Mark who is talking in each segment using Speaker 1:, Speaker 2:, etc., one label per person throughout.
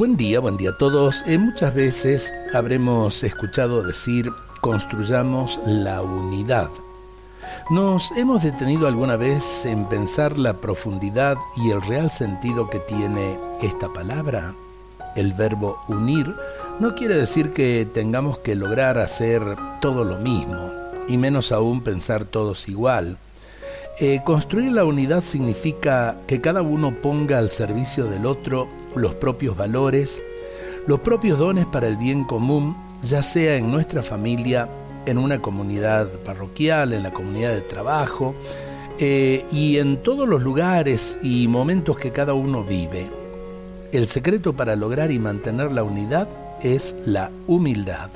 Speaker 1: Buen día, buen día a todos. Eh, muchas veces habremos escuchado decir construyamos la unidad. ¿Nos hemos detenido alguna vez en pensar la profundidad y el real sentido que tiene esta palabra? El verbo unir no quiere decir que tengamos que lograr hacer todo lo mismo, y menos aún pensar todos igual. Eh, construir la unidad significa que cada uno ponga al servicio del otro los propios valores, los propios dones para el bien común, ya sea en nuestra familia, en una comunidad parroquial, en la comunidad de trabajo eh, y en todos los lugares y momentos que cada uno vive. El secreto para lograr y mantener la unidad es la humildad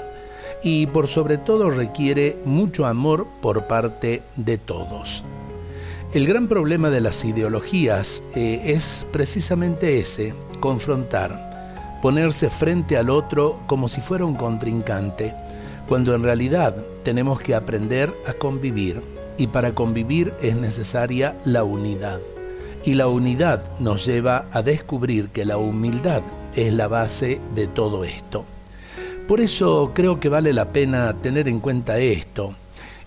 Speaker 1: y por sobre todo requiere mucho amor por parte de todos. El gran problema de las ideologías eh, es precisamente ese, confrontar, ponerse frente al otro como si fuera un contrincante, cuando en realidad tenemos que aprender a convivir y para convivir es necesaria la unidad. Y la unidad nos lleva a descubrir que la humildad es la base de todo esto. Por eso creo que vale la pena tener en cuenta esto,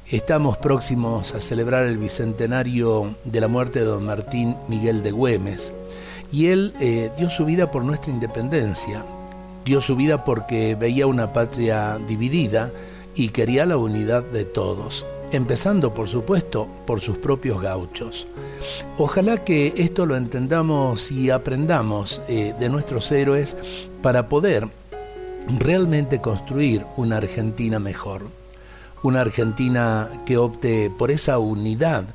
Speaker 1: Estamos próximos a celebrar el bicentenario de la muerte de don Martín Miguel de Güemes. Y él eh, dio su vida por nuestra independencia, dio su vida porque veía una patria dividida y quería la unidad de todos, empezando por supuesto por sus propios gauchos. Ojalá que esto lo entendamos y aprendamos eh, de nuestros héroes para poder realmente construir una Argentina mejor una Argentina que opte por esa unidad,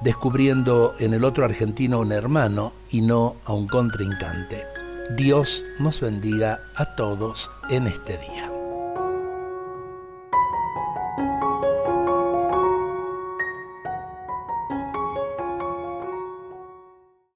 Speaker 1: descubriendo en el otro argentino un hermano y no a un contrincante. Dios nos bendiga a todos en este día.